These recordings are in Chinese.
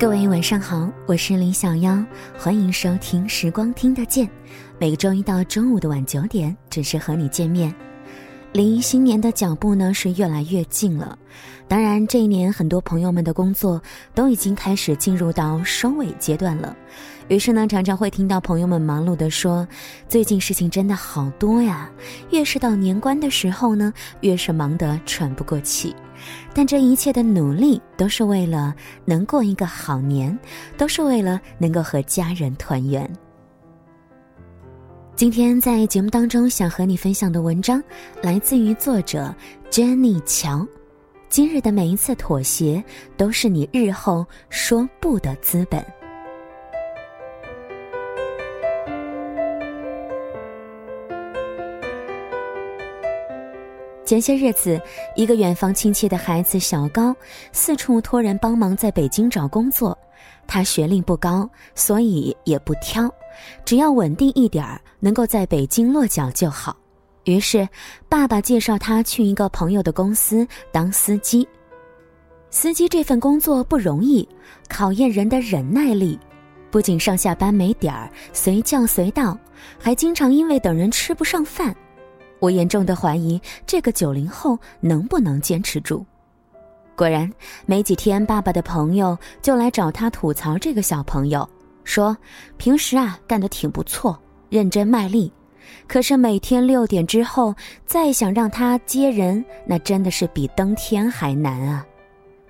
各位晚上好，我是林小妖，欢迎收听《时光听得见》，每周一到周五的晚九点准时和你见面。离新年的脚步呢是越来越近了，当然这一年很多朋友们的工作都已经开始进入到收尾阶段了，于是呢常常会听到朋友们忙碌的说，最近事情真的好多呀，越是到年关的时候呢，越是忙得喘不过气，但这一切的努力都是为了能过一个好年，都是为了能够和家人团圆。今天在节目当中想和你分享的文章，来自于作者 Jenny 乔。今日的每一次妥协，都是你日后说不的资本。前些日子，一个远房亲戚的孩子小高，四处托人帮忙在北京找工作。他学历不高，所以也不挑，只要稳定一点儿，能够在北京落脚就好。于是，爸爸介绍他去一个朋友的公司当司机。司机这份工作不容易，考验人的忍耐力，不仅上下班没点儿，随叫随到，还经常因为等人吃不上饭。我严重的怀疑这个九零后能不能坚持住。果然，没几天，爸爸的朋友就来找他吐槽这个小朋友，说平时啊干得挺不错，认真卖力，可是每天六点之后再想让他接人，那真的是比登天还难啊！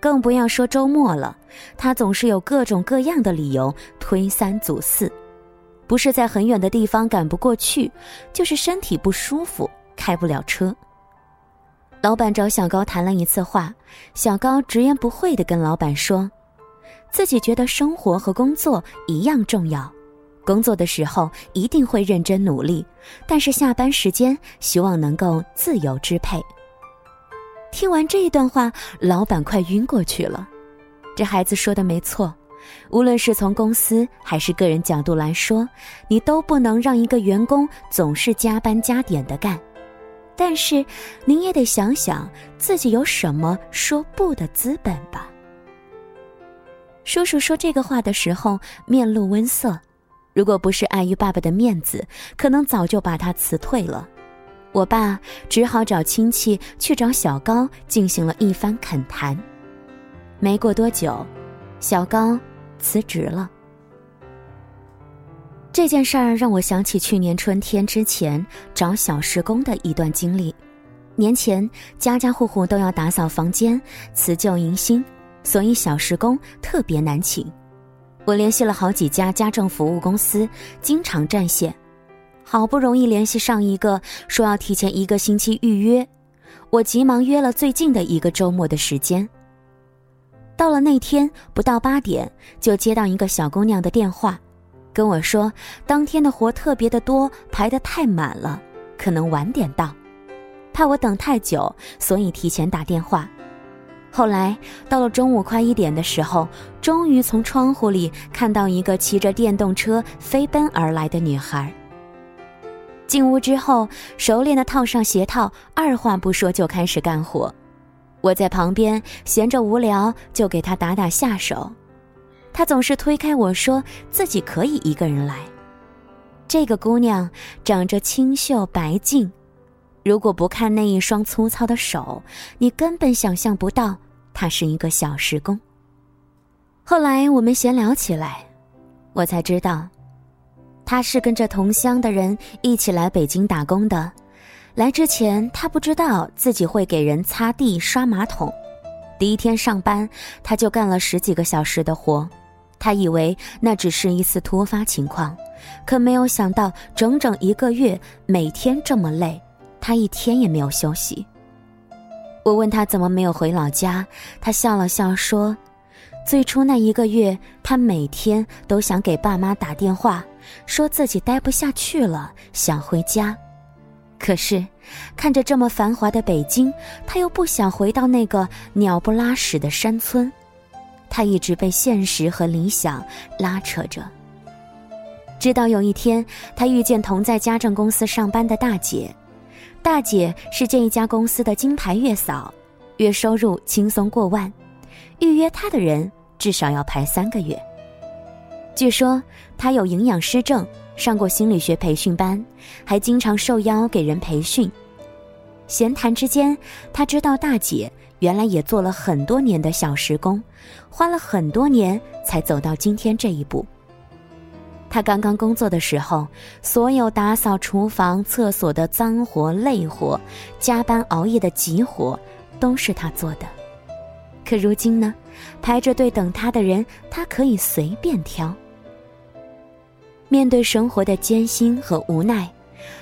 更不要说周末了，他总是有各种各样的理由推三阻四，不是在很远的地方赶不过去，就是身体不舒服开不了车。老板找小高谈了一次话，小高直言不讳的跟老板说：“自己觉得生活和工作一样重要，工作的时候一定会认真努力，但是下班时间希望能够自由支配。”听完这一段话，老板快晕过去了。这孩子说的没错，无论是从公司还是个人角度来说，你都不能让一个员工总是加班加点的干。但是，您也得想想自己有什么说不的资本吧。叔叔说这个话的时候面露温色，如果不是碍于爸爸的面子，可能早就把他辞退了。我爸只好找亲戚去找小高进行了一番恳谈。没过多久，小高辞职了。这件事儿让我想起去年春天之前找小时工的一段经历。年前家家户户都要打扫房间，辞旧迎新，所以小时工特别难请。我联系了好几家家政服务公司，经常占线。好不容易联系上一个，说要提前一个星期预约。我急忙约了最近的一个周末的时间。到了那天不到八点，就接到一个小姑娘的电话。跟我说，当天的活特别的多，排得太满了，可能晚点到，怕我等太久，所以提前打电话。后来到了中午快一点的时候，终于从窗户里看到一个骑着电动车飞奔而来的女孩。进屋之后，熟练的套上鞋套，二话不说就开始干活。我在旁边闲着无聊，就给她打打下手。他总是推开我说自己可以一个人来。这个姑娘长着清秀白净，如果不看那一双粗糙的手，你根本想象不到她是一个小时工。后来我们闲聊起来，我才知道，她是跟着同乡的人一起来北京打工的。来之前，她不知道自己会给人擦地、刷马桶。第一天上班，她就干了十几个小时的活。他以为那只是一次突发情况，可没有想到整整一个月每天这么累，他一天也没有休息。我问他怎么没有回老家，他笑了笑说：“最初那一个月，他每天都想给爸妈打电话，说自己待不下去了，想回家。可是看着这么繁华的北京，他又不想回到那个鸟不拉屎的山村。”他一直被现实和理想拉扯着，直到有一天，他遇见同在家政公司上班的大姐。大姐是这一家公司的金牌月嫂，月收入轻松过万。预约她的人至少要排三个月。据说他有营养师证，上过心理学培训班，还经常受邀给人培训。闲谈之间，他知道大姐原来也做了很多年的小时工，花了很多年才走到今天这一步。他刚刚工作的时候，所有打扫厨房、厕所的脏活累活，加班熬夜的急活，都是他做的。可如今呢，排着队等他的人，他可以随便挑。面对生活的艰辛和无奈，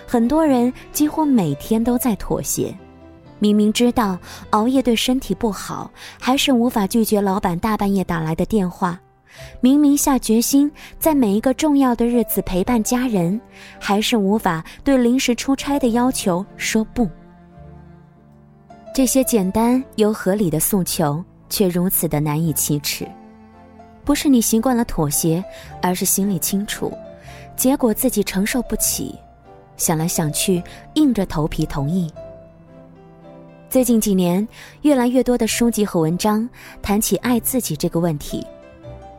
很多人几乎每天都在妥协。明明知道熬夜对身体不好，还是无法拒绝老板大半夜打来的电话。明明下决心在每一个重要的日子陪伴家人，还是无法对临时出差的要求说不。这些简单又合理的诉求，却如此的难以启齿。不是你习惯了妥协，而是心里清楚，结果自己承受不起。想来想去，硬着头皮同意。最近几年，越来越多的书籍和文章谈起爱自己这个问题。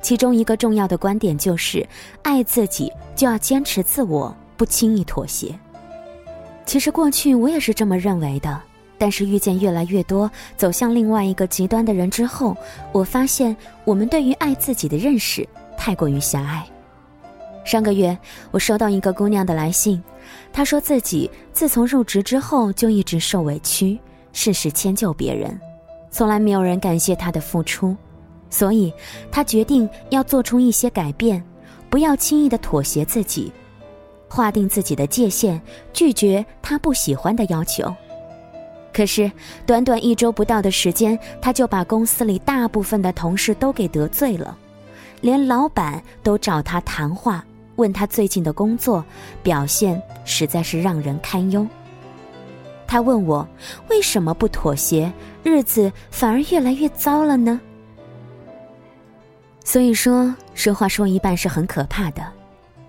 其中一个重要的观点就是，爱自己就要坚持自我，不轻易妥协。其实过去我也是这么认为的，但是遇见越来越多走向另外一个极端的人之后，我发现我们对于爱自己的认识太过于狭隘。上个月我收到一个姑娘的来信，她说自己自从入职之后就一直受委屈，事事迁就别人，从来没有人感谢他的付出。所以，他决定要做出一些改变，不要轻易的妥协自己，划定自己的界限，拒绝他不喜欢的要求。可是，短短一周不到的时间，他就把公司里大部分的同事都给得罪了，连老板都找他谈话，问他最近的工作表现，实在是让人堪忧。他问我为什么不妥协，日子反而越来越糟了呢？所以说，说话说一半是很可怕的。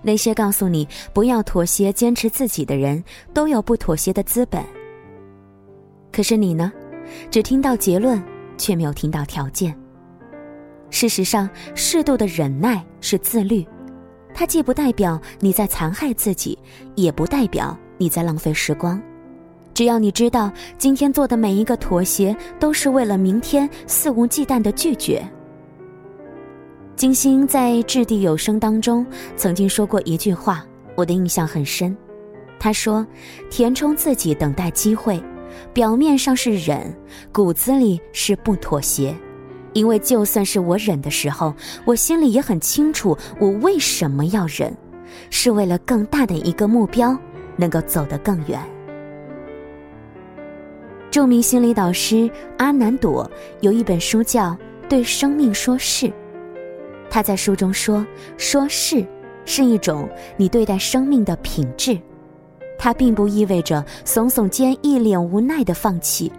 那些告诉你不要妥协、坚持自己的人，都有不妥协的资本。可是你呢，只听到结论，却没有听到条件。事实上，适度的忍耐是自律，它既不代表你在残害自己，也不代表你在浪费时光。只要你知道，今天做的每一个妥协，都是为了明天肆无忌惮的拒绝。金星在《掷地有声》当中曾经说过一句话，我的印象很深。他说：“填充自己，等待机会，表面上是忍，骨子里是不妥协。因为就算是我忍的时候，我心里也很清楚，我为什么要忍，是为了更大的一个目标，能够走得更远。”著名心理导师阿南朵有一本书叫《对生命说是》。他在书中说：“说是，是一种你对待生命的品质。它并不意味着耸耸肩、一脸无奈的放弃，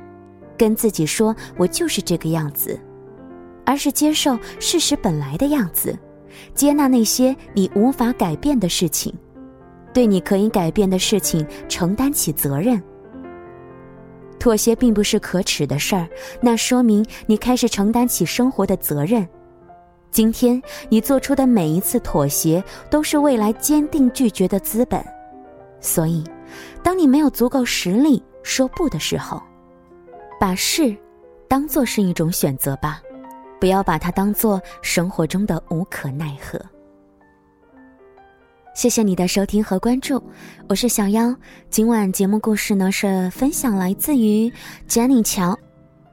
跟自己说我就是这个样子，而是接受事实本来的样子，接纳那些你无法改变的事情，对你可以改变的事情承担起责任。妥协并不是可耻的事儿，那说明你开始承担起生活的责任。”今天你做出的每一次妥协，都是未来坚定拒绝的资本。所以，当你没有足够实力说不的时候，把是当做是一种选择吧，不要把它当做生活中的无可奈何。谢谢你的收听和关注，我是小妖。今晚节目故事呢是分享来自于 Jenny 乔。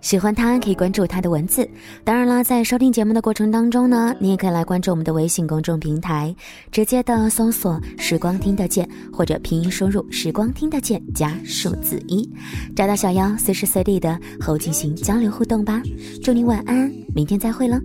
喜欢他可以关注他的文字，当然了，在收听节目的过程当中呢，你也可以来关注我们的微信公众平台，直接的搜索“时光听得见”或者拼音输入“时光听得见”加数字一，找到小妖，随时随地的和我进行交流互动吧。祝你晚安，明天再会了。